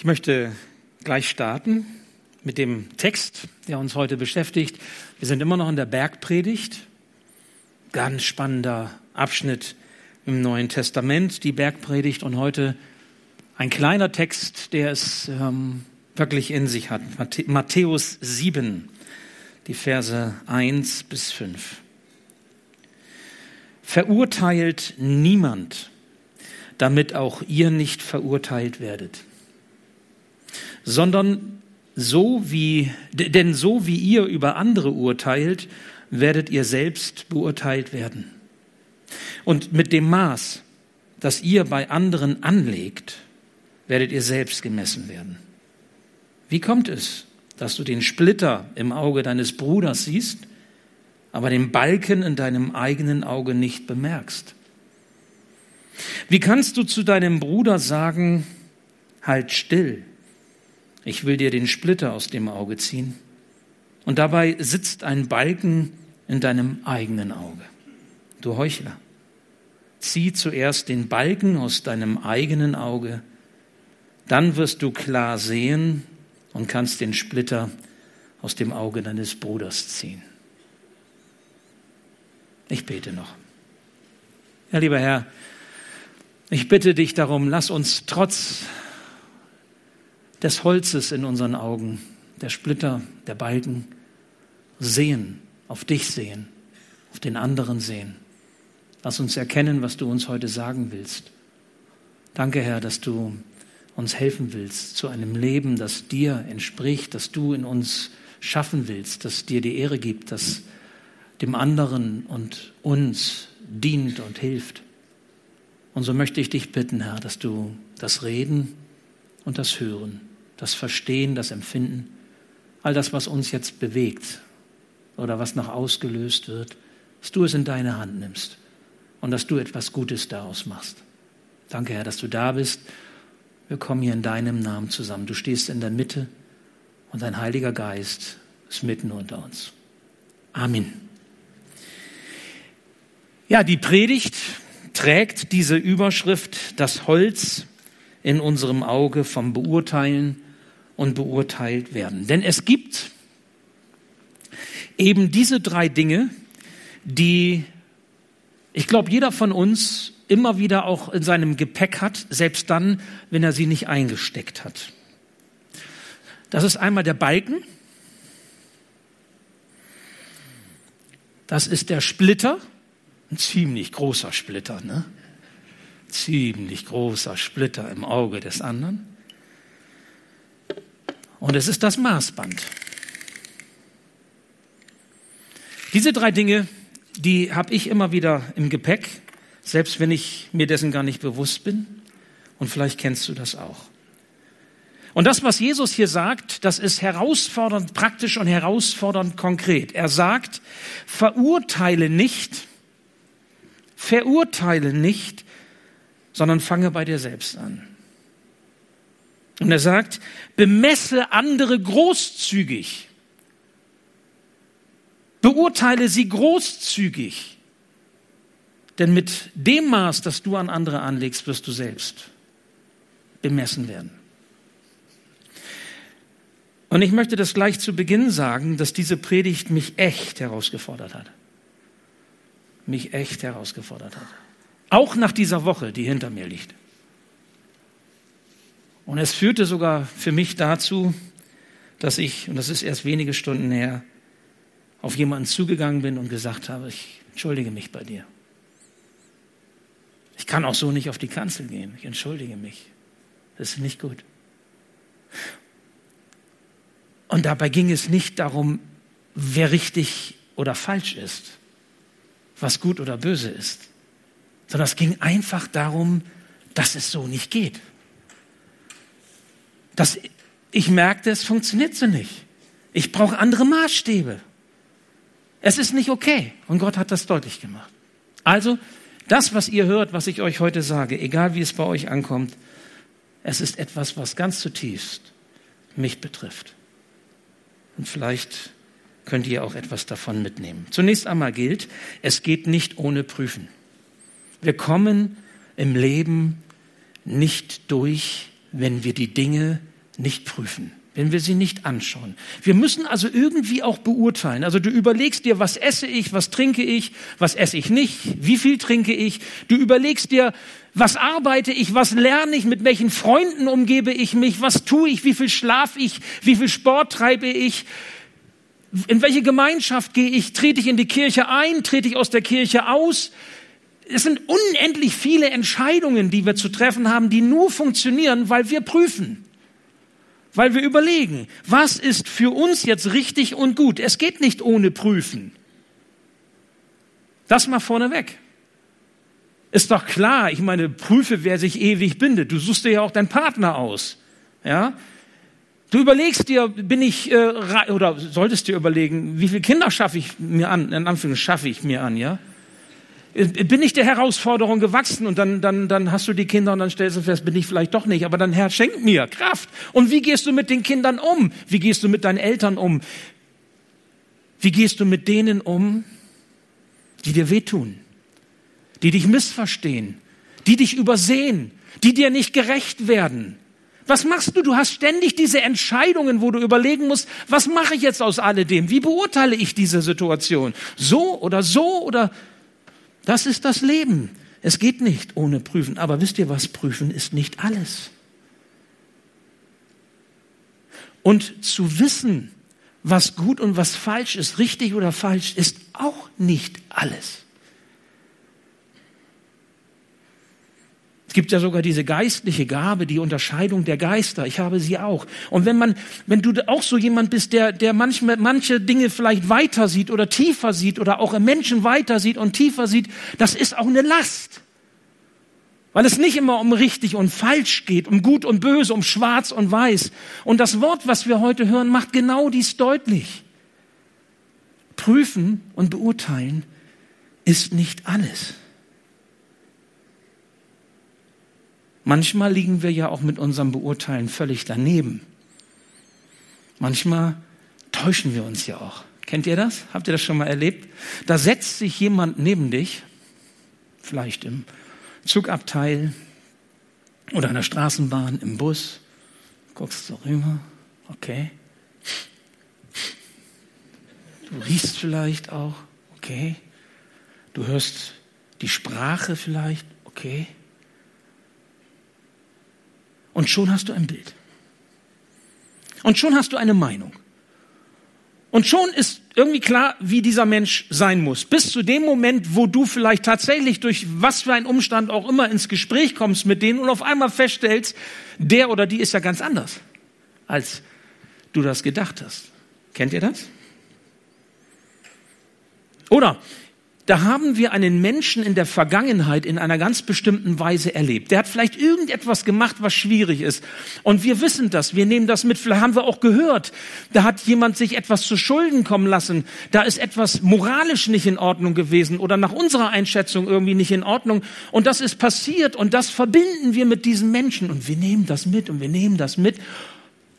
Ich möchte gleich starten mit dem Text, der uns heute beschäftigt. Wir sind immer noch in der Bergpredigt. Ganz spannender Abschnitt im Neuen Testament, die Bergpredigt. Und heute ein kleiner Text, der es ähm, wirklich in sich hat. Matthäus 7, die Verse 1 bis 5. Verurteilt niemand, damit auch ihr nicht verurteilt werdet sondern so wie, denn so wie ihr über andere urteilt, werdet ihr selbst beurteilt werden. Und mit dem Maß, das ihr bei anderen anlegt, werdet ihr selbst gemessen werden. Wie kommt es, dass du den Splitter im Auge deines Bruders siehst, aber den Balken in deinem eigenen Auge nicht bemerkst? Wie kannst du zu deinem Bruder sagen, halt still, ich will dir den Splitter aus dem Auge ziehen. Und dabei sitzt ein Balken in deinem eigenen Auge. Du Heuchler, zieh zuerst den Balken aus deinem eigenen Auge, dann wirst du klar sehen und kannst den Splitter aus dem Auge deines Bruders ziehen. Ich bete noch. Ja, lieber Herr, ich bitte dich darum, lass uns trotz des Holzes in unseren Augen, der Splitter, der Balken, sehen, auf dich sehen, auf den anderen sehen. Lass uns erkennen, was du uns heute sagen willst. Danke, Herr, dass du uns helfen willst zu einem Leben, das dir entspricht, das du in uns schaffen willst, das dir die Ehre gibt, das dem anderen und uns dient und hilft. Und so möchte ich dich bitten, Herr, dass du das Reden und das Hören das Verstehen, das Empfinden, all das, was uns jetzt bewegt oder was noch ausgelöst wird, dass du es in deine Hand nimmst und dass du etwas Gutes daraus machst. Danke, Herr, dass du da bist. Wir kommen hier in deinem Namen zusammen. Du stehst in der Mitte und dein Heiliger Geist ist mitten unter uns. Amen. Ja, die Predigt trägt diese Überschrift, das Holz in unserem Auge vom Beurteilen und beurteilt werden. Denn es gibt eben diese drei Dinge, die ich glaube, jeder von uns immer wieder auch in seinem Gepäck hat, selbst dann, wenn er sie nicht eingesteckt hat. Das ist einmal der Balken. Das ist der Splitter, ein ziemlich großer Splitter, ne? Ziemlich großer Splitter im Auge des anderen. Und es ist das Maßband. Diese drei Dinge, die habe ich immer wieder im Gepäck, selbst wenn ich mir dessen gar nicht bewusst bin. Und vielleicht kennst du das auch. Und das, was Jesus hier sagt, das ist herausfordernd praktisch und herausfordernd konkret. Er sagt, verurteile nicht, verurteile nicht, sondern fange bei dir selbst an. Und er sagt, bemesse andere großzügig. Beurteile sie großzügig. Denn mit dem Maß, das du an andere anlegst, wirst du selbst bemessen werden. Und ich möchte das gleich zu Beginn sagen, dass diese Predigt mich echt herausgefordert hat. Mich echt herausgefordert hat. Auch nach dieser Woche, die hinter mir liegt. Und es führte sogar für mich dazu, dass ich, und das ist erst wenige Stunden her, auf jemanden zugegangen bin und gesagt habe, ich entschuldige mich bei dir. Ich kann auch so nicht auf die Kanzel gehen. Ich entschuldige mich. Das ist nicht gut. Und dabei ging es nicht darum, wer richtig oder falsch ist, was gut oder böse ist, sondern es ging einfach darum, dass es so nicht geht dass ich merkte, es funktioniert so nicht. Ich brauche andere Maßstäbe. Es ist nicht okay. Und Gott hat das deutlich gemacht. Also, das, was ihr hört, was ich euch heute sage, egal wie es bei euch ankommt, es ist etwas, was ganz zutiefst mich betrifft. Und vielleicht könnt ihr auch etwas davon mitnehmen. Zunächst einmal gilt, es geht nicht ohne Prüfen. Wir kommen im Leben nicht durch, wenn wir die Dinge nicht prüfen, wenn wir sie nicht anschauen. Wir müssen also irgendwie auch beurteilen. Also du überlegst dir, was esse ich, was trinke ich, was esse ich nicht, wie viel trinke ich. Du überlegst dir, was arbeite ich, was lerne ich, mit welchen Freunden umgebe ich mich, was tue ich, wie viel schlaf ich, wie viel Sport treibe ich, in welche Gemeinschaft gehe ich, trete ich in die Kirche ein, trete ich aus der Kirche aus. Es sind unendlich viele Entscheidungen, die wir zu treffen haben, die nur funktionieren, weil wir prüfen. Weil wir überlegen, was ist für uns jetzt richtig und gut. Es geht nicht ohne Prüfen. Das mal vorneweg. Ist doch klar, ich meine, prüfe, wer sich ewig bindet. Du suchst dir ja auch deinen Partner aus. Ja? Du überlegst dir, bin ich, äh, oder solltest dir überlegen, wie viele Kinder schaffe ich mir an, in Anführungszeichen schaffe ich mir an, ja? Äh, bin ich der Herausforderung gewachsen und dann, dann, dann hast du die Kinder und dann stellst du fest, bin ich vielleicht doch nicht, aber dann Herr, schenk mir Kraft. Und wie gehst du mit den Kindern um? Wie gehst du mit deinen Eltern um? Wie gehst du mit denen um, die dir wehtun? die dich missverstehen, die dich übersehen, die dir nicht gerecht werden. Was machst du? Du hast ständig diese Entscheidungen, wo du überlegen musst, was mache ich jetzt aus alledem? Wie beurteile ich diese Situation? So oder so oder das ist das Leben. Es geht nicht ohne Prüfen. Aber wisst ihr was? Prüfen ist nicht alles. Und zu wissen, was gut und was falsch ist, richtig oder falsch, ist auch nicht alles. Es gibt ja sogar diese geistliche Gabe, die Unterscheidung der Geister. Ich habe sie auch. Und wenn man, wenn du auch so jemand bist, der, der manchmal, manche Dinge vielleicht weiter sieht oder tiefer sieht oder auch im Menschen weiter sieht und tiefer sieht, das ist auch eine Last. Weil es nicht immer um richtig und falsch geht, um gut und böse, um schwarz und weiß. Und das Wort, was wir heute hören, macht genau dies deutlich. Prüfen und beurteilen ist nicht alles. Manchmal liegen wir ja auch mit unserem Beurteilen völlig daneben. Manchmal täuschen wir uns ja auch. Kennt ihr das? Habt ihr das schon mal erlebt? Da setzt sich jemand neben dich, vielleicht im Zugabteil oder in der Straßenbahn, im Bus, guckst so rüber, okay. Du riechst vielleicht auch, okay. Du hörst die Sprache vielleicht, okay. Und schon hast du ein Bild. Und schon hast du eine Meinung. Und schon ist irgendwie klar, wie dieser Mensch sein muss. Bis zu dem Moment, wo du vielleicht tatsächlich durch was für einen Umstand auch immer ins Gespräch kommst mit denen und auf einmal feststellst, der oder die ist ja ganz anders, als du das gedacht hast. Kennt ihr das? Oder da haben wir einen Menschen in der Vergangenheit in einer ganz bestimmten Weise erlebt. Der hat vielleicht irgendetwas gemacht, was schwierig ist. Und wir wissen das, wir nehmen das mit, vielleicht haben wir auch gehört. Da hat jemand sich etwas zu Schulden kommen lassen. Da ist etwas moralisch nicht in Ordnung gewesen oder nach unserer Einschätzung irgendwie nicht in Ordnung. Und das ist passiert und das verbinden wir mit diesen Menschen. Und wir nehmen das mit und wir nehmen das mit.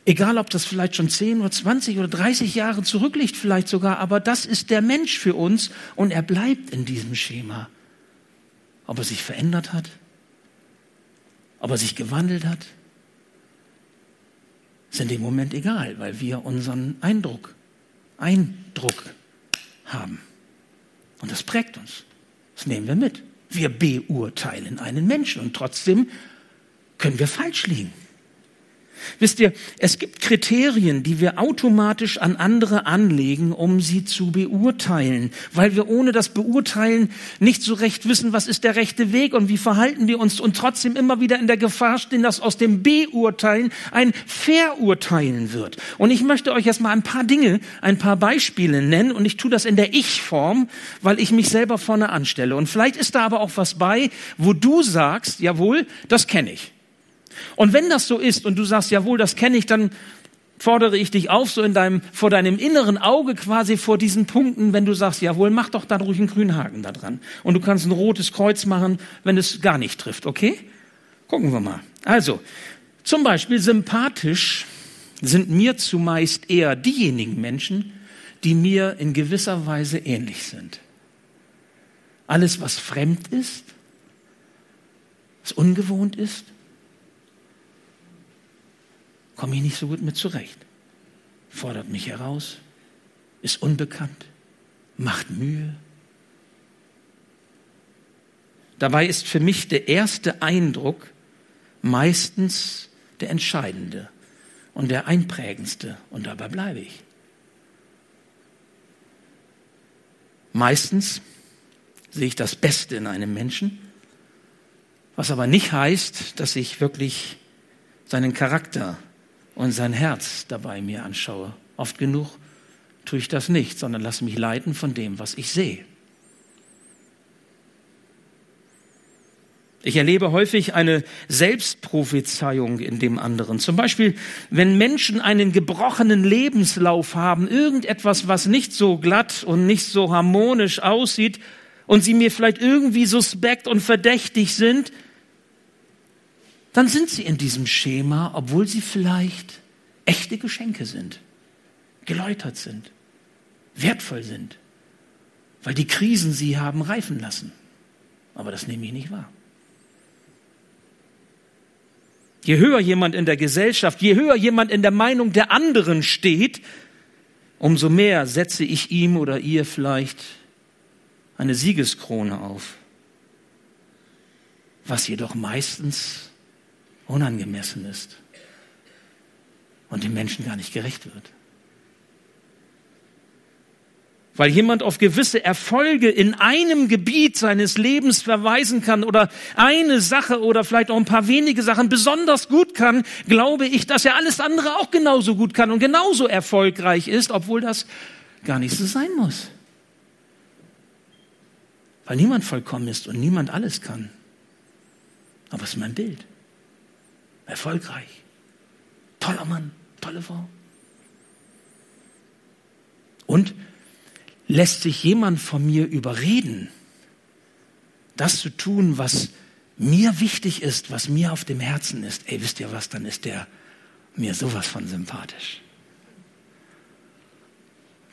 Egal, ob das vielleicht schon 10 oder 20 oder 30 Jahre zurückliegt, vielleicht sogar, aber das ist der Mensch für uns und er bleibt in diesem Schema. Ob er sich verändert hat, ob er sich gewandelt hat, ist in dem Moment egal, weil wir unseren Eindruck, Eindruck haben. Und das prägt uns. Das nehmen wir mit. Wir beurteilen einen Menschen und trotzdem können wir falsch liegen. Wisst ihr, es gibt Kriterien, die wir automatisch an andere anlegen, um sie zu beurteilen, weil wir ohne das Beurteilen nicht so recht wissen, was ist der rechte Weg und wie verhalten wir uns und trotzdem immer wieder in der Gefahr stehen, dass aus dem Beurteilen ein Verurteilen wird. Und ich möchte euch jetzt mal ein paar Dinge, ein paar Beispiele nennen und ich tue das in der Ich-Form, weil ich mich selber vorne anstelle. Und vielleicht ist da aber auch was bei, wo du sagst, jawohl, das kenne ich. Und wenn das so ist und du sagst, jawohl, das kenne ich, dann fordere ich dich auf, so in deinem, vor deinem inneren Auge quasi vor diesen Punkten, wenn du sagst, jawohl, mach doch da ruhig einen grünen Haken da dran. Und du kannst ein rotes Kreuz machen, wenn es gar nicht trifft, okay? Gucken wir mal. Also, zum Beispiel sympathisch sind mir zumeist eher diejenigen Menschen, die mir in gewisser Weise ähnlich sind. Alles, was fremd ist, was ungewohnt ist, komme ich nicht so gut mit zurecht. Fordert mich heraus, ist unbekannt, macht Mühe. Dabei ist für mich der erste Eindruck meistens der entscheidende und der einprägendste und dabei bleibe ich. Meistens sehe ich das Beste in einem Menschen, was aber nicht heißt, dass ich wirklich seinen Charakter und sein Herz dabei mir anschaue. Oft genug tue ich das nicht, sondern lasse mich leiten von dem, was ich sehe. Ich erlebe häufig eine Selbstprophezeiung in dem anderen. Zum Beispiel, wenn Menschen einen gebrochenen Lebenslauf haben, irgendetwas, was nicht so glatt und nicht so harmonisch aussieht und sie mir vielleicht irgendwie suspekt und verdächtig sind, dann sind sie in diesem Schema, obwohl sie vielleicht echte Geschenke sind, geläutert sind, wertvoll sind, weil die Krisen sie haben reifen lassen. Aber das nehme ich nicht wahr. Je höher jemand in der Gesellschaft, je höher jemand in der Meinung der anderen steht, umso mehr setze ich ihm oder ihr vielleicht eine Siegeskrone auf, was jedoch meistens unangemessen ist und dem Menschen gar nicht gerecht wird weil jemand auf gewisse Erfolge in einem Gebiet seines Lebens verweisen kann oder eine Sache oder vielleicht auch ein paar wenige Sachen besonders gut kann, glaube ich, dass er alles andere auch genauso gut kann und genauso erfolgreich ist, obwohl das gar nicht so sein muss. Weil niemand vollkommen ist und niemand alles kann. Aber es ist mein Bild. Erfolgreich. Toller Mann, tolle Frau. Und lässt sich jemand von mir überreden, das zu tun, was mir wichtig ist, was mir auf dem Herzen ist, ey, wisst ihr was, dann ist der mir sowas von sympathisch.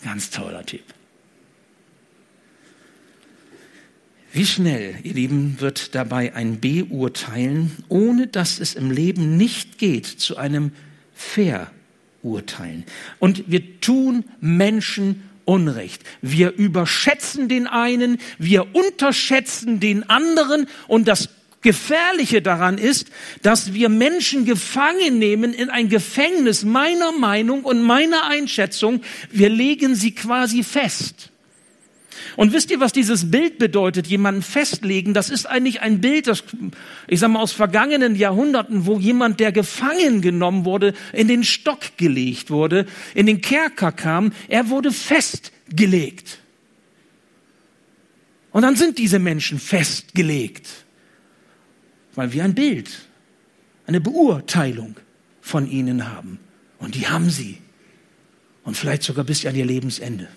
Ganz toller Typ. Wie schnell, ihr Lieben, wird dabei ein Beurteilen, ohne dass es im Leben nicht geht, zu einem Verurteilen. Und wir tun Menschen Unrecht. Wir überschätzen den einen, wir unterschätzen den anderen und das Gefährliche daran ist, dass wir Menschen gefangen nehmen in ein Gefängnis meiner Meinung und meiner Einschätzung. Wir legen sie quasi fest. Und wisst ihr, was dieses Bild bedeutet, jemanden festlegen? Das ist eigentlich ein Bild, das, ich sag mal, aus vergangenen Jahrhunderten, wo jemand, der gefangen genommen wurde, in den Stock gelegt wurde, in den Kerker kam, er wurde festgelegt. Und dann sind diese Menschen festgelegt, weil wir ein Bild, eine Beurteilung von ihnen haben. Und die haben sie. Und vielleicht sogar bis an ihr Lebensende.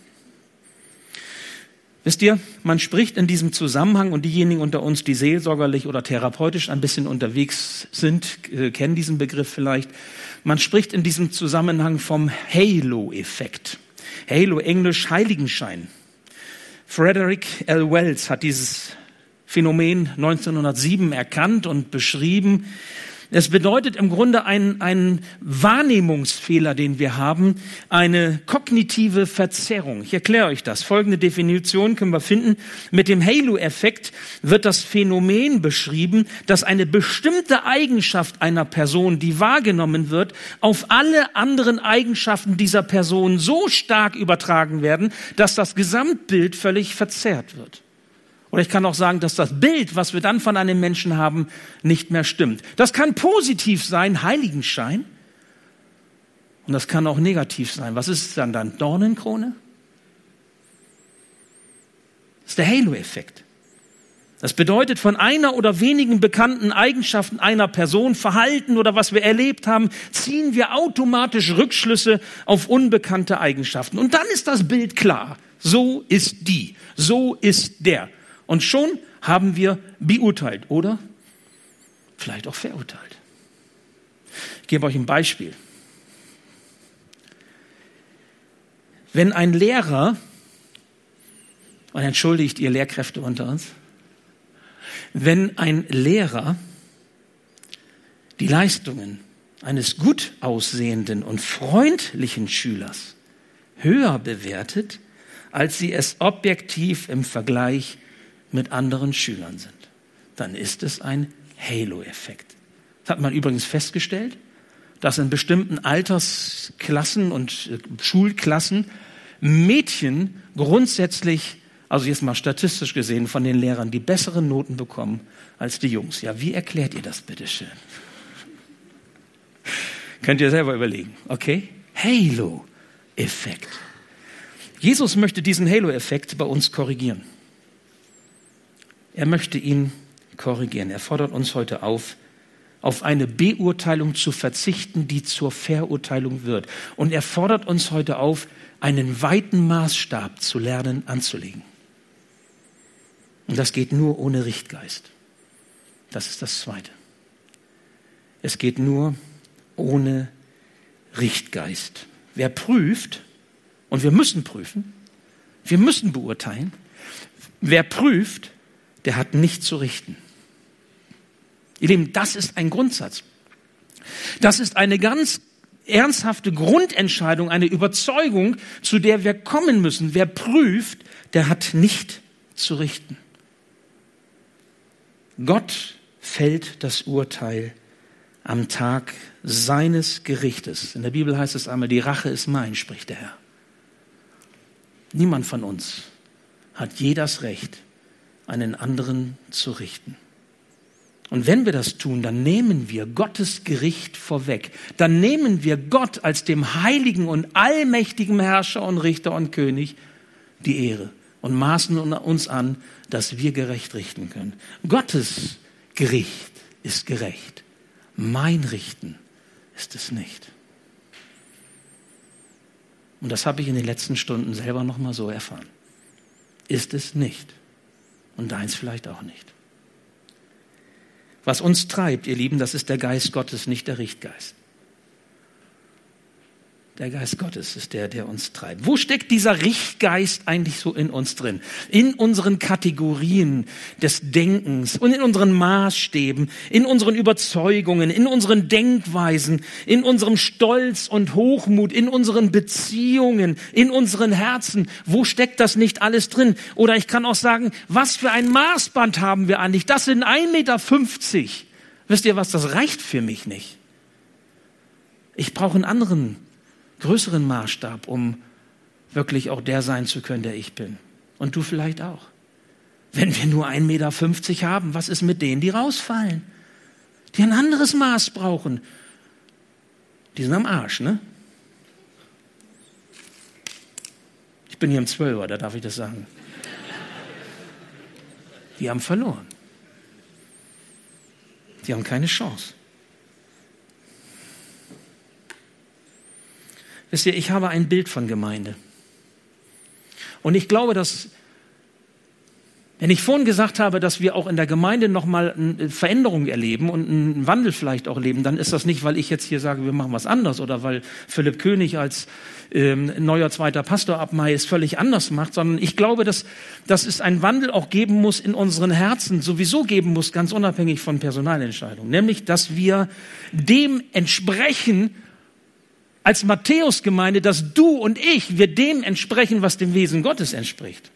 Wisst ihr, man spricht in diesem Zusammenhang und diejenigen unter uns, die seelsorgerlich oder therapeutisch ein bisschen unterwegs sind, äh, kennen diesen Begriff vielleicht. Man spricht in diesem Zusammenhang vom Halo-Effekt. Halo, Englisch Heiligenschein. Frederick L. Wells hat dieses Phänomen 1907 erkannt und beschrieben. Es bedeutet im Grunde einen, einen Wahrnehmungsfehler, den wir haben, eine kognitive Verzerrung. Ich erkläre euch das. Folgende Definition können wir finden. Mit dem Halo-Effekt wird das Phänomen beschrieben, dass eine bestimmte Eigenschaft einer Person, die wahrgenommen wird, auf alle anderen Eigenschaften dieser Person so stark übertragen werden, dass das Gesamtbild völlig verzerrt wird. Oder ich kann auch sagen, dass das Bild, was wir dann von einem Menschen haben, nicht mehr stimmt. Das kann positiv sein, Heiligenschein. Und das kann auch negativ sein. Was ist dann dann? Dornenkrone? Das ist der Halo-Effekt. Das bedeutet, von einer oder wenigen bekannten Eigenschaften einer Person, Verhalten oder was wir erlebt haben, ziehen wir automatisch Rückschlüsse auf unbekannte Eigenschaften. Und dann ist das Bild klar. So ist die. So ist der. Und schon haben wir beurteilt oder vielleicht auch verurteilt. Ich gebe euch ein Beispiel. Wenn ein Lehrer, und entschuldigt ihr Lehrkräfte unter uns, wenn ein Lehrer die Leistungen eines gut aussehenden und freundlichen Schülers höher bewertet, als sie es objektiv im Vergleich mit anderen Schülern sind. Dann ist es ein Halo-Effekt. Das hat man übrigens festgestellt, dass in bestimmten Altersklassen und äh, Schulklassen Mädchen grundsätzlich, also jetzt mal statistisch gesehen, von den Lehrern die besseren Noten bekommen als die Jungs. Ja, wie erklärt ihr das bitte schön? Könnt ihr selber überlegen, okay? Halo-Effekt. Jesus möchte diesen Halo-Effekt bei uns korrigieren. Er möchte ihn korrigieren. Er fordert uns heute auf, auf eine Beurteilung zu verzichten, die zur Verurteilung wird. Und er fordert uns heute auf, einen weiten Maßstab zu lernen anzulegen. Und das geht nur ohne Richtgeist. Das ist das Zweite. Es geht nur ohne Richtgeist. Wer prüft, und wir müssen prüfen, wir müssen beurteilen, wer prüft, der hat nicht zu richten. Ihr Lieben, das ist ein Grundsatz. Das ist eine ganz ernsthafte Grundentscheidung, eine Überzeugung, zu der wir kommen müssen. Wer prüft, der hat nicht zu richten. Gott fällt das Urteil am Tag seines Gerichtes. In der Bibel heißt es einmal, die Rache ist mein, spricht der Herr. Niemand von uns hat je das Recht, einen anderen zu richten. Und wenn wir das tun, dann nehmen wir Gottes Gericht vorweg. Dann nehmen wir Gott als dem heiligen und allmächtigen Herrscher und Richter und König die Ehre und maßen uns an, dass wir gerecht richten können. Gottes Gericht ist gerecht. Mein Richten ist es nicht. Und das habe ich in den letzten Stunden selber noch mal so erfahren. Ist es nicht. Und deins vielleicht auch nicht. Was uns treibt, ihr Lieben, das ist der Geist Gottes, nicht der Richtgeist. Der Geist Gottes ist der, der uns treibt. Wo steckt dieser Richtgeist eigentlich so in uns drin? In unseren Kategorien des Denkens und in unseren Maßstäben, in unseren Überzeugungen, in unseren Denkweisen, in unserem Stolz und Hochmut, in unseren Beziehungen, in unseren Herzen. Wo steckt das nicht alles drin? Oder ich kann auch sagen, was für ein Maßband haben wir eigentlich? Das sind 1,50 Meter. Wisst ihr was, das reicht für mich nicht. Ich brauche einen anderen größeren Maßstab, um wirklich auch der sein zu können, der ich bin. Und du vielleicht auch. Wenn wir nur 1,50 Meter haben, was ist mit denen, die rausfallen? Die ein anderes Maß brauchen. Die sind am Arsch, ne? Ich bin hier im Zwölfer, da darf ich das sagen. Die haben verloren. Die haben keine Chance. Wisst ihr, ich habe ein Bild von Gemeinde. Und ich glaube, dass, wenn ich vorhin gesagt habe, dass wir auch in der Gemeinde nochmal eine Veränderung erleben und einen Wandel vielleicht auch erleben, dann ist das nicht, weil ich jetzt hier sage, wir machen was anders oder weil Philipp König als ähm, neuer zweiter Pastor ab Mai es völlig anders macht, sondern ich glaube, dass, dass es einen Wandel auch geben muss in unseren Herzen, sowieso geben muss, ganz unabhängig von Personalentscheidungen. Nämlich, dass wir dem entsprechen, als Matthäus-Gemeinde, dass du und ich, wir dem entsprechen, was dem Wesen Gottes entspricht.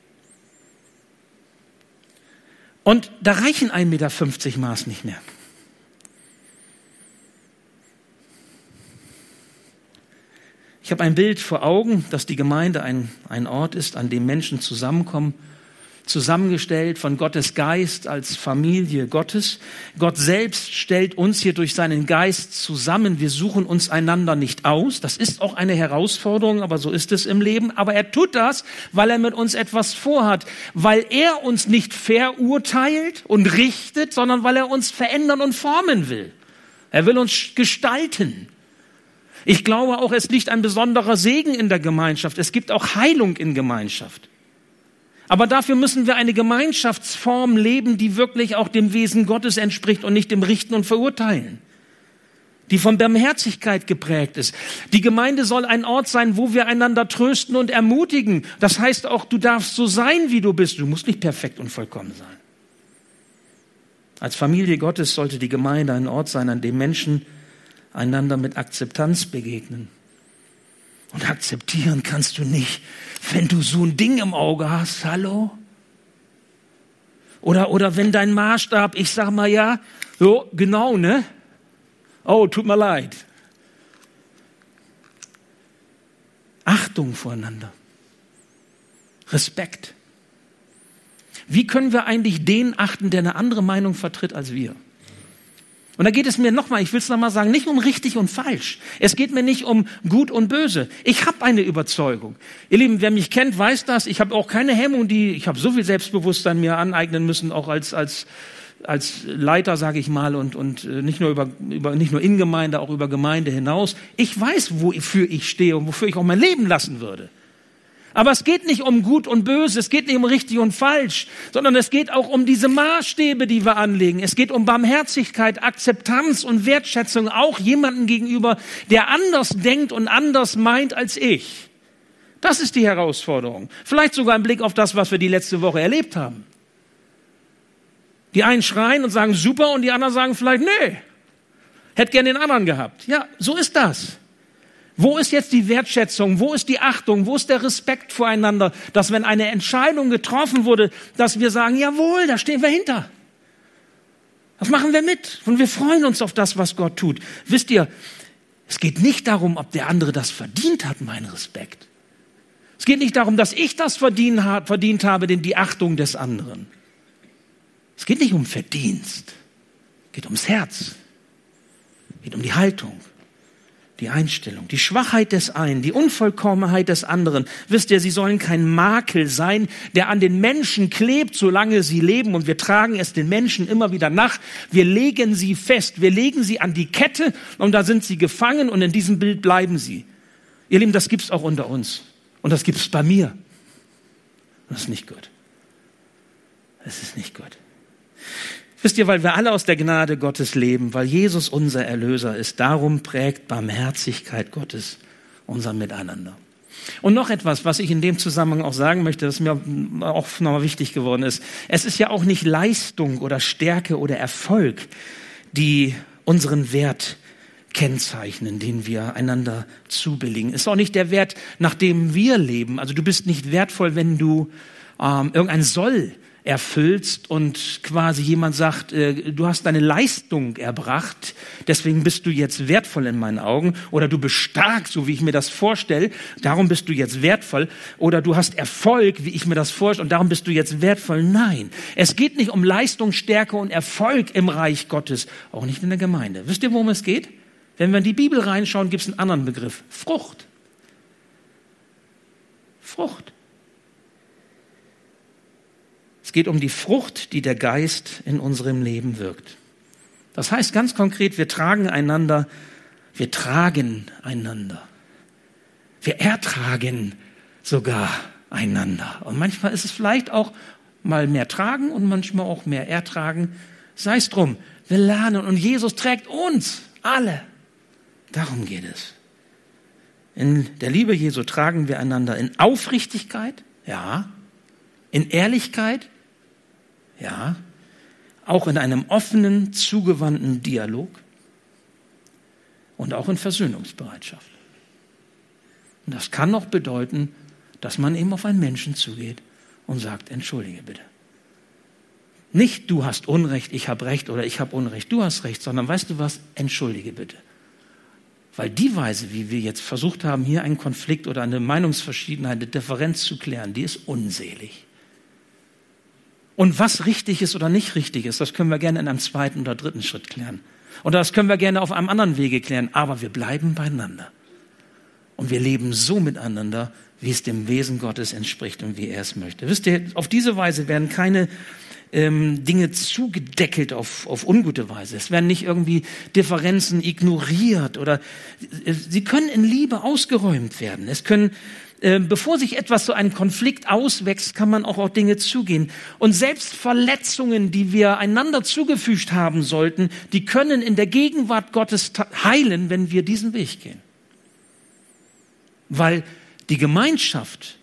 Und da reichen 1,50 Meter Maß nicht mehr. Ich habe ein Bild vor Augen, dass die Gemeinde ein, ein Ort ist, an dem Menschen zusammenkommen, zusammengestellt von Gottes Geist als Familie Gottes. Gott selbst stellt uns hier durch seinen Geist zusammen. Wir suchen uns einander nicht aus. Das ist auch eine Herausforderung, aber so ist es im Leben. Aber er tut das, weil er mit uns etwas vorhat, weil er uns nicht verurteilt und richtet, sondern weil er uns verändern und formen will. Er will uns gestalten. Ich glaube auch, es liegt ein besonderer Segen in der Gemeinschaft. Es gibt auch Heilung in Gemeinschaft. Aber dafür müssen wir eine Gemeinschaftsform leben, die wirklich auch dem Wesen Gottes entspricht und nicht dem Richten und Verurteilen. Die von Barmherzigkeit geprägt ist. Die Gemeinde soll ein Ort sein, wo wir einander trösten und ermutigen. Das heißt auch, du darfst so sein, wie du bist. Du musst nicht perfekt und vollkommen sein. Als Familie Gottes sollte die Gemeinde ein Ort sein, an dem Menschen einander mit Akzeptanz begegnen. Und akzeptieren kannst du nicht, wenn du so ein Ding im Auge hast. Hallo? Oder, oder wenn dein Maßstab, ich sag mal ja, so, genau, ne? Oh, tut mir leid. Achtung voreinander. Respekt. Wie können wir eigentlich den achten, der eine andere Meinung vertritt als wir? Und da geht es mir nochmal, ich will es nochmal sagen, nicht um richtig und falsch. Es geht mir nicht um gut und böse. Ich habe eine Überzeugung. Ihr Lieben, wer mich kennt, weiß das. Ich habe auch keine Hemmung, die ich habe so viel Selbstbewusstsein mir aneignen müssen, auch als als als Leiter, sage ich mal, und, und äh, nicht nur über, über nicht nur in Gemeinde, auch über Gemeinde hinaus. Ich weiß, wofür ich stehe und wofür ich auch mein Leben lassen würde. Aber es geht nicht um gut und böse, es geht nicht um richtig und falsch, sondern es geht auch um diese Maßstäbe, die wir anlegen. Es geht um Barmherzigkeit, Akzeptanz und Wertschätzung auch jemandem gegenüber, der anders denkt und anders meint als ich. Das ist die Herausforderung. Vielleicht sogar im Blick auf das, was wir die letzte Woche erlebt haben. Die einen schreien und sagen super und die anderen sagen vielleicht nee. Hätte gern den anderen gehabt. Ja, so ist das. Wo ist jetzt die Wertschätzung? Wo ist die Achtung? Wo ist der Respekt voreinander? Dass wenn eine Entscheidung getroffen wurde, dass wir sagen, jawohl, da stehen wir hinter. Das machen wir mit. Und wir freuen uns auf das, was Gott tut. Wisst ihr, es geht nicht darum, ob der andere das verdient hat, mein Respekt. Es geht nicht darum, dass ich das verdient habe, denn die Achtung des anderen. Es geht nicht um Verdienst. Es geht ums Herz. Es geht um die Haltung die Einstellung, die Schwachheit des einen, die Unvollkommenheit des anderen. Wisst ihr, sie sollen kein Makel sein, der an den Menschen klebt, solange sie leben. Und wir tragen es den Menschen immer wieder nach. Wir legen sie fest. Wir legen sie an die Kette und da sind sie gefangen und in diesem Bild bleiben sie. Ihr Lieben, das gibt's auch unter uns. Und das gibt's bei mir. Das ist nicht gut. Das ist nicht gut. Wisst ihr, weil wir alle aus der Gnade Gottes leben, weil Jesus unser Erlöser ist, darum prägt Barmherzigkeit Gottes unser Miteinander. Und noch etwas, was ich in dem Zusammenhang auch sagen möchte, das mir auch nochmal wichtig geworden ist. Es ist ja auch nicht Leistung oder Stärke oder Erfolg, die unseren Wert kennzeichnen, den wir einander zubilligen. Es ist auch nicht der Wert, nach dem wir leben. Also du bist nicht wertvoll, wenn du ähm, irgendein Soll erfüllst und quasi jemand sagt, äh, du hast deine Leistung erbracht, deswegen bist du jetzt wertvoll in meinen Augen oder du bist stark, so wie ich mir das vorstelle, darum bist du jetzt wertvoll oder du hast Erfolg, wie ich mir das vorstelle und darum bist du jetzt wertvoll. Nein, es geht nicht um Leistung, Stärke und Erfolg im Reich Gottes, auch nicht in der Gemeinde. Wisst ihr, worum es geht? Wenn wir in die Bibel reinschauen, gibt es einen anderen Begriff. Frucht. Frucht. Es geht um die Frucht, die der Geist in unserem Leben wirkt. Das heißt ganz konkret, wir tragen einander, wir tragen einander. Wir ertragen sogar einander. Und manchmal ist es vielleicht auch mal mehr tragen und manchmal auch mehr ertragen. Sei es drum, wir lernen und Jesus trägt uns alle. Darum geht es. In der Liebe Jesu tragen wir einander in Aufrichtigkeit, ja, in Ehrlichkeit, ja, auch in einem offenen, zugewandten Dialog und auch in Versöhnungsbereitschaft. Und das kann auch bedeuten, dass man eben auf einen Menschen zugeht und sagt, entschuldige bitte. Nicht du hast Unrecht, ich habe Recht oder ich habe Unrecht, du hast Recht, sondern weißt du was, entschuldige bitte. Weil die Weise, wie wir jetzt versucht haben, hier einen Konflikt oder eine Meinungsverschiedenheit, eine Differenz zu klären, die ist unselig. Und was richtig ist oder nicht richtig ist, das können wir gerne in einem zweiten oder dritten Schritt klären. Oder das können wir gerne auf einem anderen Wege klären. Aber wir bleiben beieinander. Und wir leben so miteinander, wie es dem Wesen Gottes entspricht und wie er es möchte. Wisst ihr, auf diese Weise werden keine ähm, Dinge zugedeckelt auf, auf ungute Weise. Es werden nicht irgendwie Differenzen ignoriert oder äh, sie können in Liebe ausgeräumt werden. Es können äh, bevor sich etwas so ein Konflikt auswächst, kann man auch auf Dinge zugehen. Und selbst Verletzungen, die wir einander zugefügt haben sollten, die können in der Gegenwart Gottes heilen, wenn wir diesen Weg gehen. Weil die Gemeinschaft,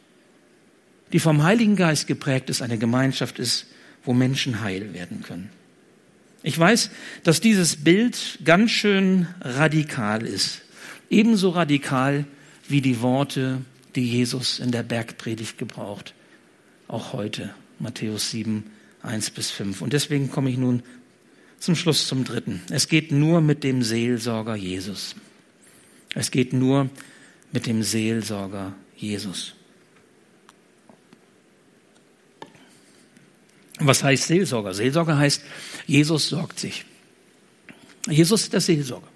die vom Heiligen Geist geprägt ist, eine Gemeinschaft ist, wo Menschen heil werden können. Ich weiß, dass dieses Bild ganz schön radikal ist. Ebenso radikal wie die Worte, die Jesus in der Bergpredigt gebraucht. Auch heute, Matthäus 7, 1 bis 5. Und deswegen komme ich nun zum Schluss zum dritten. Es geht nur mit dem Seelsorger Jesus. Es geht nur mit dem Seelsorger Jesus. Was heißt Seelsorger? Seelsorger heißt, Jesus sorgt sich. Jesus ist der Seelsorger.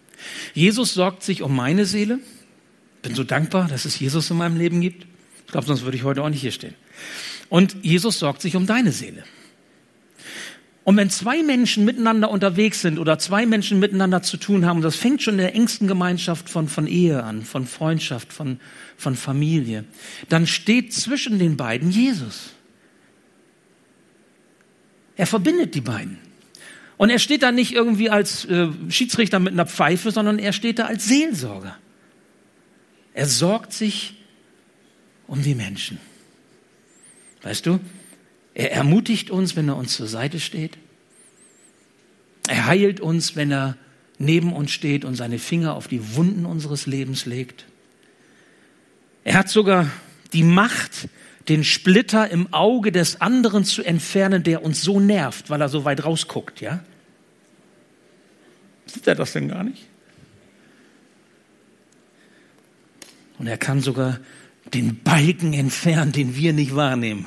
Jesus sorgt sich um meine Seele. Bin so dankbar, dass es Jesus in meinem Leben gibt. Ich glaube, sonst würde ich heute auch nicht hier stehen. Und Jesus sorgt sich um deine Seele. Und wenn zwei Menschen miteinander unterwegs sind oder zwei Menschen miteinander zu tun haben, das fängt schon in der engsten Gemeinschaft von, von Ehe an, von Freundschaft, von, von Familie, dann steht zwischen den beiden Jesus. Er verbindet die beiden. Und er steht da nicht irgendwie als äh, Schiedsrichter mit einer Pfeife, sondern er steht da als Seelsorger. Er sorgt sich um die Menschen. Weißt du, er ermutigt uns, wenn er uns zur Seite steht. Er heilt uns, wenn er neben uns steht und seine Finger auf die Wunden unseres Lebens legt. Er hat sogar die Macht, den Splitter im Auge des anderen zu entfernen, der uns so nervt, weil er so weit rausguckt, ja? Sieht er das denn gar nicht? Und er kann sogar den Balken entfernen, den wir nicht wahrnehmen,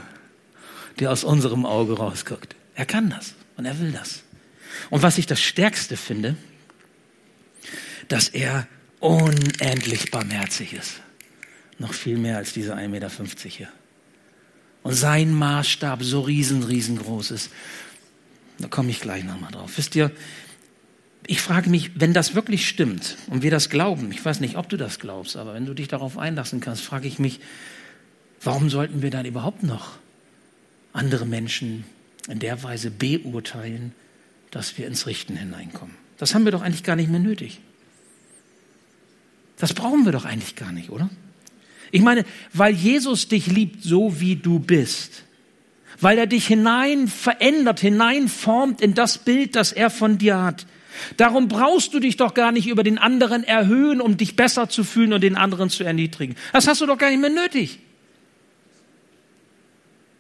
der aus unserem Auge rausguckt. Er kann das und er will das. Und was ich das Stärkste finde, dass er unendlich barmherzig ist. Noch viel mehr als diese 1,50 Meter hier und sein Maßstab so riesen, riesengroß ist. Da komme ich gleich nochmal drauf. Wisst ihr, ich frage mich, wenn das wirklich stimmt und wir das glauben, ich weiß nicht, ob du das glaubst, aber wenn du dich darauf einlassen kannst, frage ich mich, warum sollten wir dann überhaupt noch andere Menschen in der Weise beurteilen, dass wir ins Richten hineinkommen? Das haben wir doch eigentlich gar nicht mehr nötig. Das brauchen wir doch eigentlich gar nicht, oder? Ich meine, weil Jesus dich liebt, so wie du bist. Weil er dich hinein verändert, hineinformt in das Bild, das er von dir hat. Darum brauchst du dich doch gar nicht über den anderen erhöhen, um dich besser zu fühlen und den anderen zu erniedrigen. Das hast du doch gar nicht mehr nötig.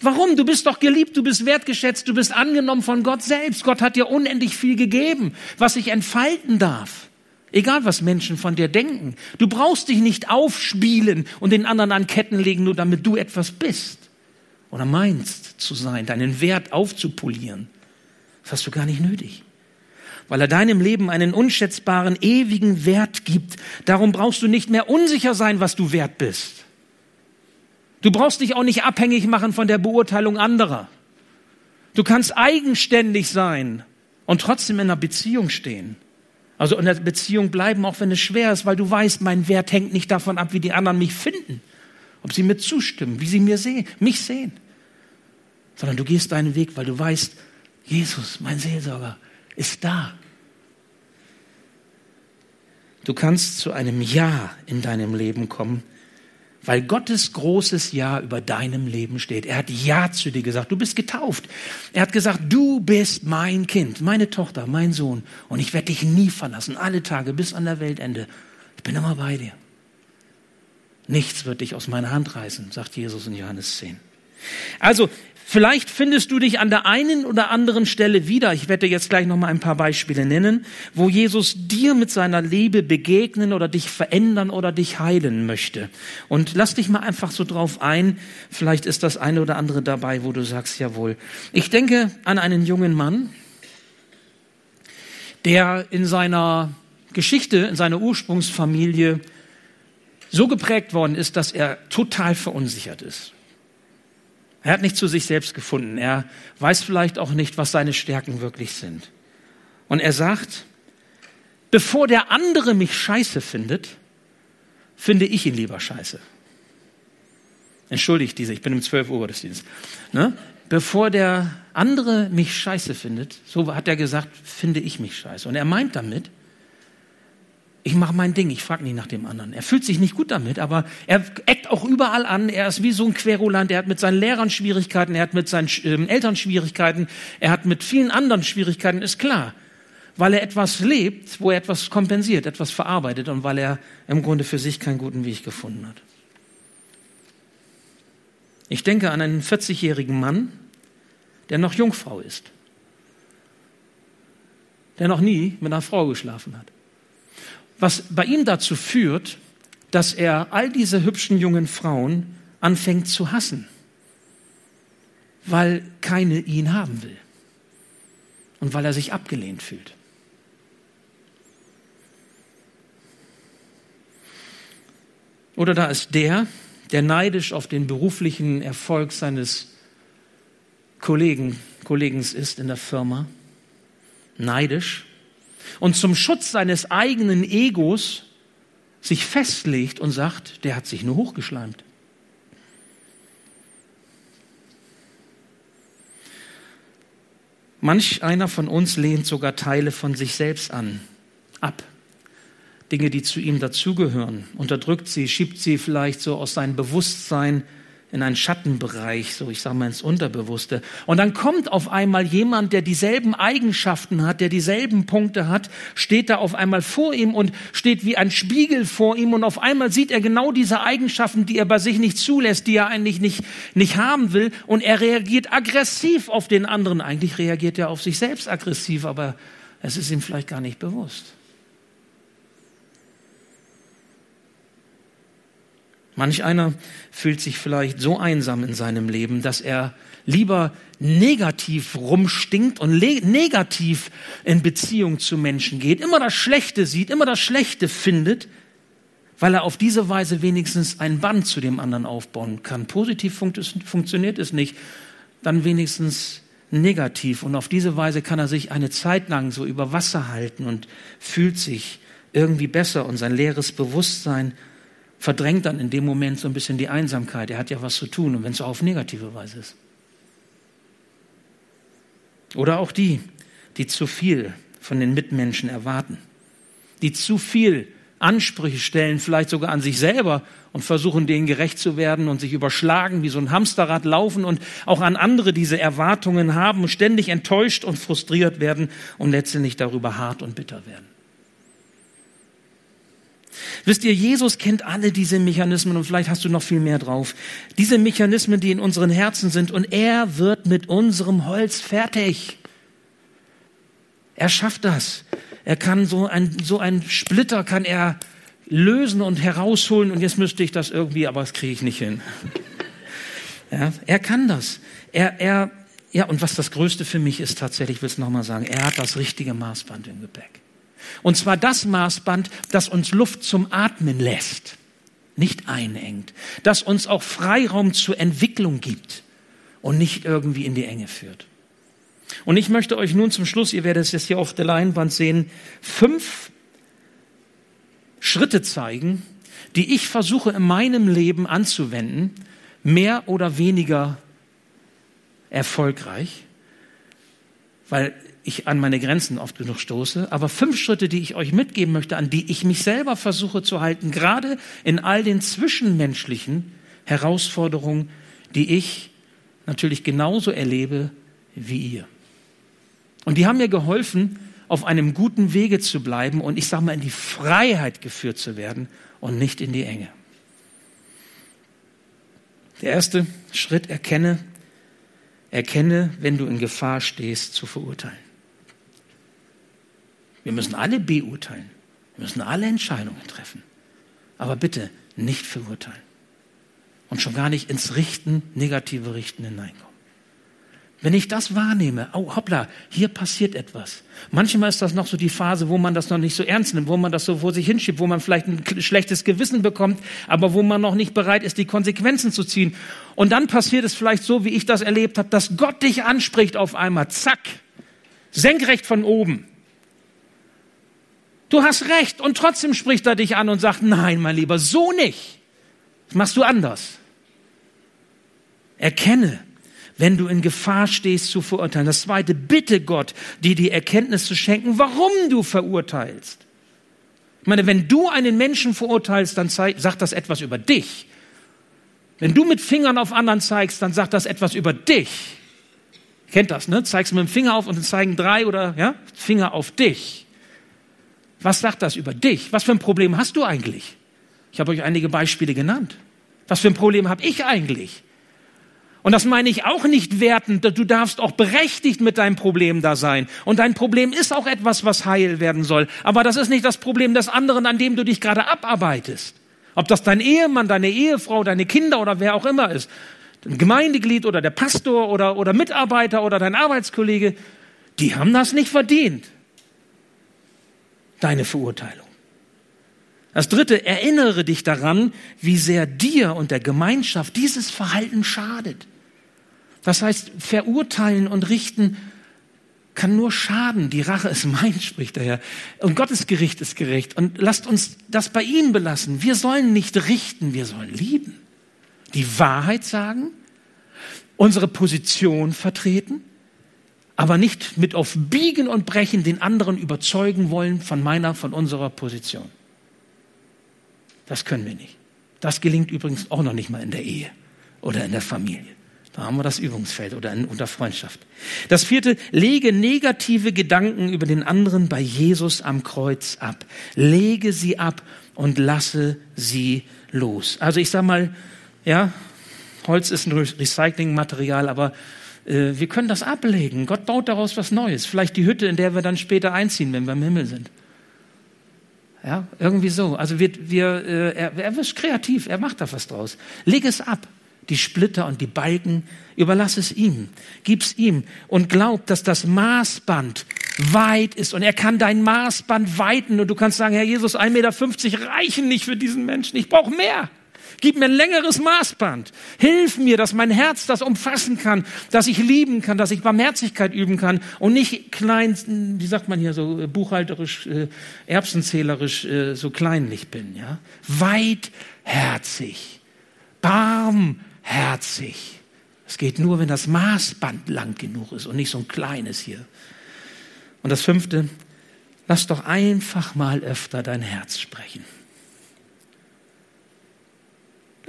Warum? Du bist doch geliebt, du bist wertgeschätzt, du bist angenommen von Gott selbst. Gott hat dir unendlich viel gegeben, was sich entfalten darf. Egal, was Menschen von dir denken. Du brauchst dich nicht aufspielen und den anderen an Ketten legen, nur damit du etwas bist oder meinst zu sein, deinen Wert aufzupolieren. Das hast du gar nicht nötig. Weil er deinem Leben einen unschätzbaren, ewigen Wert gibt. Darum brauchst du nicht mehr unsicher sein, was du wert bist. Du brauchst dich auch nicht abhängig machen von der Beurteilung anderer. Du kannst eigenständig sein und trotzdem in einer Beziehung stehen. Also in der Beziehung bleiben, auch wenn es schwer ist, weil du weißt, mein Wert hängt nicht davon ab, wie die anderen mich finden, ob sie mir zustimmen, wie sie mir sehen, mich sehen, sondern du gehst deinen Weg, weil du weißt, Jesus, mein Seelsorger, ist da. Du kannst zu einem Ja in deinem Leben kommen, weil Gottes großes Ja über deinem Leben steht. Er hat Ja zu dir gesagt. Du bist getauft. Er hat gesagt, du bist mein Kind, meine Tochter, mein Sohn. Und ich werde dich nie verlassen, alle Tage bis an der Weltende. Ich bin immer bei dir. Nichts wird dich aus meiner Hand reißen, sagt Jesus in Johannes 10. Also, Vielleicht findest du dich an der einen oder anderen Stelle wieder. Ich werde jetzt gleich noch mal ein paar Beispiele nennen, wo Jesus dir mit seiner Liebe begegnen oder dich verändern oder dich heilen möchte. Und lass dich mal einfach so drauf ein. Vielleicht ist das eine oder andere dabei, wo du sagst, jawohl. Ich denke an einen jungen Mann, der in seiner Geschichte, in seiner Ursprungsfamilie so geprägt worden ist, dass er total verunsichert ist. Er hat nicht zu sich selbst gefunden. Er weiß vielleicht auch nicht, was seine Stärken wirklich sind. Und er sagt, bevor der andere mich scheiße findet, finde ich ihn lieber scheiße. Entschuldigt diese, ich bin im 12 Uhr Gottesdienst. Ne? Bevor der andere mich scheiße findet, so hat er gesagt, finde ich mich scheiße. Und er meint damit, ich mache mein Ding, ich frage nicht nach dem anderen. Er fühlt sich nicht gut damit, aber er eckt auch überall an. Er ist wie so ein Querulant. Er hat mit seinen Lehrern Schwierigkeiten, er hat mit seinen ähm, Eltern Schwierigkeiten, er hat mit vielen anderen Schwierigkeiten, ist klar. weil er etwas lebt, wo er etwas kompensiert, etwas verarbeitet und weil er im Grunde für sich keinen guten Weg gefunden hat. Ich denke an einen 40-jährigen Mann, der noch Jungfrau ist, der noch nie mit einer Frau geschlafen hat. Was bei ihm dazu führt, dass er all diese hübschen jungen Frauen anfängt zu hassen, weil keine ihn haben will und weil er sich abgelehnt fühlt. Oder da ist der, der neidisch auf den beruflichen Erfolg seines Kollegen, Kollegens ist in der Firma, neidisch und zum Schutz seines eigenen Egos sich festlegt und sagt, der hat sich nur hochgeschleimt. Manch einer von uns lehnt sogar Teile von sich selbst an, ab. Dinge, die zu ihm dazugehören, unterdrückt sie, schiebt sie vielleicht so aus seinem Bewusstsein in einen Schattenbereich, so ich sage mal ins Unterbewusste. Und dann kommt auf einmal jemand, der dieselben Eigenschaften hat, der dieselben Punkte hat, steht da auf einmal vor ihm und steht wie ein Spiegel vor ihm und auf einmal sieht er genau diese Eigenschaften, die er bei sich nicht zulässt, die er eigentlich nicht, nicht haben will und er reagiert aggressiv auf den anderen. Eigentlich reagiert er auf sich selbst aggressiv, aber es ist ihm vielleicht gar nicht bewusst. Manch einer fühlt sich vielleicht so einsam in seinem Leben, dass er lieber negativ rumstinkt und negativ in Beziehung zu Menschen geht, immer das Schlechte sieht, immer das Schlechte findet, weil er auf diese Weise wenigstens ein Band zu dem anderen aufbauen kann. Positiv es, funktioniert es nicht, dann wenigstens negativ. Und auf diese Weise kann er sich eine Zeit lang so über Wasser halten und fühlt sich irgendwie besser und sein leeres Bewusstsein verdrängt dann in dem Moment so ein bisschen die Einsamkeit. Er hat ja was zu tun und wenn es auf negative Weise ist. Oder auch die, die zu viel von den Mitmenschen erwarten, die zu viel Ansprüche stellen, vielleicht sogar an sich selber und versuchen, denen gerecht zu werden und sich überschlagen, wie so ein Hamsterrad laufen und auch an andere diese Erwartungen haben, ständig enttäuscht und frustriert werden und letztendlich darüber hart und bitter werden. Wisst ihr, Jesus kennt alle diese Mechanismen und vielleicht hast du noch viel mehr drauf. Diese Mechanismen, die in unseren Herzen sind und er wird mit unserem Holz fertig. Er schafft das. Er kann so ein, so ein Splitter kann er lösen und herausholen und jetzt müsste ich das irgendwie, aber das kriege ich nicht hin. Ja, er kann das. Er, er, ja, und was das Größte für mich ist tatsächlich, ich will es nochmal sagen, er hat das richtige Maßband im Gepäck. Und zwar das Maßband, das uns Luft zum Atmen lässt, nicht einengt, das uns auch Freiraum zur Entwicklung gibt und nicht irgendwie in die Enge führt. Und ich möchte euch nun zum Schluss, ihr werdet es jetzt hier auf der Leinwand sehen, fünf Schritte zeigen, die ich versuche in meinem Leben anzuwenden, mehr oder weniger erfolgreich, weil ich an meine Grenzen oft genug stoße, aber fünf Schritte, die ich euch mitgeben möchte, an die ich mich selber versuche zu halten, gerade in all den zwischenmenschlichen Herausforderungen, die ich natürlich genauso erlebe wie ihr. Und die haben mir geholfen, auf einem guten Wege zu bleiben und ich sage mal in die Freiheit geführt zu werden und nicht in die Enge. Der erste Schritt erkenne, erkenne, wenn du in Gefahr stehst, zu verurteilen. Wir müssen alle beurteilen. Wir müssen alle Entscheidungen treffen. Aber bitte nicht verurteilen. Und schon gar nicht ins Richten, negative Richten hineinkommen. Wenn ich das wahrnehme, oh hoppla, hier passiert etwas. Manchmal ist das noch so die Phase, wo man das noch nicht so ernst nimmt, wo man das so vor sich hinschiebt, wo man vielleicht ein schlechtes Gewissen bekommt, aber wo man noch nicht bereit ist, die Konsequenzen zu ziehen. Und dann passiert es vielleicht so, wie ich das erlebt habe, dass Gott dich anspricht auf einmal, zack, senkrecht von oben. Du hast recht und trotzdem spricht er dich an und sagt, nein, mein Lieber, so nicht. Das machst du anders. Erkenne, wenn du in Gefahr stehst zu verurteilen. Das zweite, bitte Gott, dir die Erkenntnis zu schenken, warum du verurteilst. Ich meine, wenn du einen Menschen verurteilst, dann sagt das etwas über dich. Wenn du mit Fingern auf anderen zeigst, dann sagt das etwas über dich. Kennt das, ne? Zeigst mit dem Finger auf und dann zeigen drei oder, ja, Finger auf dich. Was sagt das über dich? Was für ein Problem hast du eigentlich? Ich habe euch einige Beispiele genannt. Was für ein Problem habe ich eigentlich? Und das meine ich auch nicht wertend. Du darfst auch berechtigt mit deinem Problem da sein. Und dein Problem ist auch etwas, was heil werden soll. Aber das ist nicht das Problem des anderen, an dem du dich gerade abarbeitest. Ob das dein Ehemann, deine Ehefrau, deine Kinder oder wer auch immer ist. Ein Gemeindeglied oder der Pastor oder, oder Mitarbeiter oder dein Arbeitskollege. Die haben das nicht verdient. Deine Verurteilung. Das dritte, erinnere dich daran, wie sehr dir und der Gemeinschaft dieses Verhalten schadet. Das heißt, verurteilen und richten kann nur schaden. Die Rache ist mein, spricht der Herr. Und Gottes Gericht ist gerecht. Und lasst uns das bei ihm belassen. Wir sollen nicht richten, wir sollen lieben. Die Wahrheit sagen, unsere Position vertreten, aber nicht mit auf Biegen und Brechen den anderen überzeugen wollen von meiner, von unserer Position. Das können wir nicht. Das gelingt übrigens auch noch nicht mal in der Ehe oder in der Familie. Da haben wir das Übungsfeld oder in, unter Freundschaft. Das vierte, lege negative Gedanken über den anderen bei Jesus am Kreuz ab. Lege sie ab und lasse sie los. Also ich sage mal, ja, Holz ist ein Recyclingmaterial, aber wir können das ablegen. Gott baut daraus was Neues. Vielleicht die Hütte, in der wir dann später einziehen, wenn wir im Himmel sind. Ja, irgendwie so. Also wir, wir, äh, er, er ist kreativ, er macht da was draus. Leg es ab. Die Splitter und die Balken, überlass es ihm, gib's ihm und glaub, dass das Maßband weit ist und er kann dein Maßband weiten und du kannst sagen, Herr Jesus, 1,50 Meter reichen nicht für diesen Menschen, ich brauche mehr. Gib mir ein längeres Maßband. Hilf mir, dass mein Herz das umfassen kann, dass ich lieben kann, dass ich Barmherzigkeit üben kann und nicht klein, wie sagt man hier so buchhalterisch, äh, erbsenzählerisch äh, so kleinlich bin. Ja? Weitherzig, barmherzig. Es geht nur, wenn das Maßband lang genug ist und nicht so ein kleines hier. Und das fünfte, lass doch einfach mal öfter dein Herz sprechen.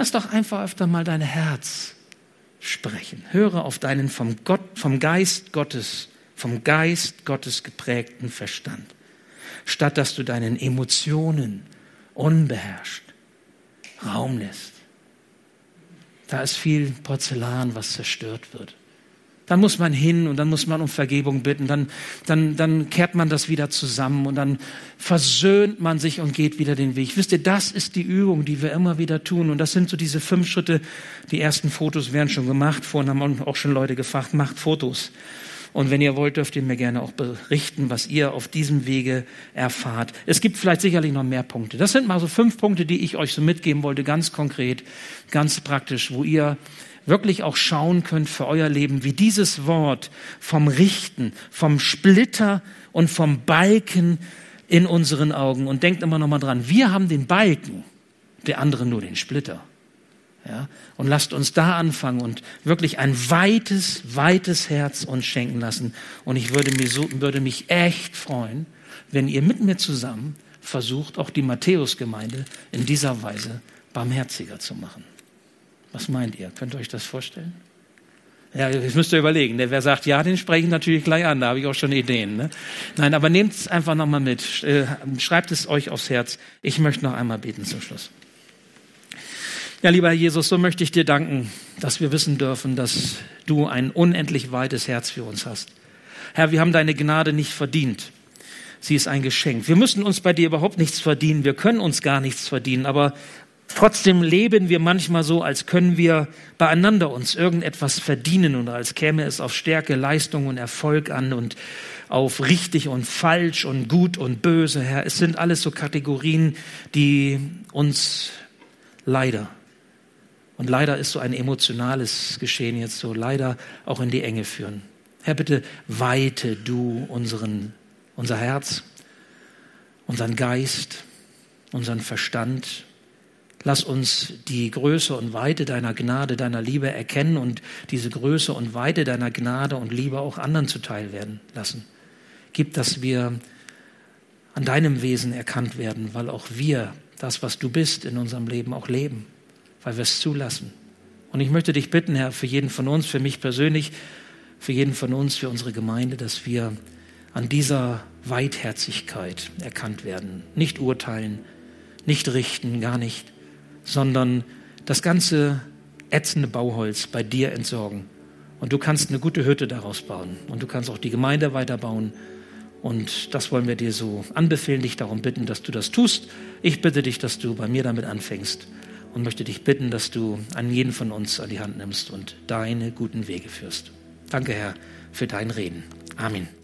Lass doch einfach öfter mal dein Herz sprechen. Höre auf deinen vom, Gott, vom Geist Gottes, vom Geist Gottes geprägten Verstand, statt dass du deinen Emotionen unbeherrscht Raum lässt. Da ist viel Porzellan, was zerstört wird. Dann muss man hin und dann muss man um Vergebung bitten. Dann, dann, dann kehrt man das wieder zusammen und dann versöhnt man sich und geht wieder den Weg. Wisst ihr, das ist die Übung, die wir immer wieder tun. Und das sind so diese fünf Schritte. Die ersten Fotos werden schon gemacht. Vorhin haben auch schon Leute gefragt, macht Fotos. Und wenn ihr wollt, dürft ihr mir gerne auch berichten, was ihr auf diesem Wege erfahrt. Es gibt vielleicht sicherlich noch mehr Punkte. Das sind mal so fünf Punkte, die ich euch so mitgeben wollte, ganz konkret, ganz praktisch, wo ihr wirklich auch schauen könnt für euer Leben, wie dieses Wort vom Richten, vom Splitter und vom Balken in unseren Augen. Und denkt immer noch mal dran, wir haben den Balken, der andere nur den Splitter. Ja? Und lasst uns da anfangen und wirklich ein weites, weites Herz uns schenken lassen. Und ich würde mich, so, würde mich echt freuen, wenn ihr mit mir zusammen versucht, auch die Matthäusgemeinde in dieser Weise barmherziger zu machen. Was meint ihr? Könnt ihr euch das vorstellen? Ja, jetzt müsst ihr überlegen. Ne? Wer sagt ja, den spreche ich natürlich gleich an. Da habe ich auch schon Ideen. Ne? Nein, aber nehmt es einfach nochmal mit. Äh, schreibt es euch aufs Herz. Ich möchte noch einmal beten zum Schluss. Ja, lieber Jesus, so möchte ich dir danken, dass wir wissen dürfen, dass du ein unendlich weites Herz für uns hast. Herr, wir haben deine Gnade nicht verdient. Sie ist ein Geschenk. Wir müssen uns bei dir überhaupt nichts verdienen. Wir können uns gar nichts verdienen. Aber Trotzdem leben wir manchmal so, als können wir beieinander uns irgendetwas verdienen oder als käme es auf Stärke, Leistung und Erfolg an und auf richtig und falsch und gut und böse, Herr. Es sind alles so Kategorien, die uns leider, und leider ist so ein emotionales Geschehen jetzt so, leider auch in die Enge führen. Herr, bitte weite du unseren, unser Herz, unseren Geist, unseren Verstand, Lass uns die Größe und Weite deiner Gnade, deiner Liebe erkennen und diese Größe und Weite deiner Gnade und Liebe auch anderen zuteil werden lassen. Gib, dass wir an deinem Wesen erkannt werden, weil auch wir das, was du bist, in unserem Leben auch leben, weil wir es zulassen. Und ich möchte dich bitten, Herr, für jeden von uns, für mich persönlich, für jeden von uns, für unsere Gemeinde, dass wir an dieser Weitherzigkeit erkannt werden. Nicht urteilen, nicht richten, gar nicht, sondern das ganze ätzende Bauholz bei dir entsorgen. Und du kannst eine gute Hütte daraus bauen. Und du kannst auch die Gemeinde weiterbauen. Und das wollen wir dir so anbefehlen, dich darum bitten, dass du das tust. Ich bitte dich, dass du bei mir damit anfängst und möchte dich bitten, dass du an jeden von uns an die Hand nimmst und deine guten Wege führst. Danke, Herr, für dein Reden. Amen.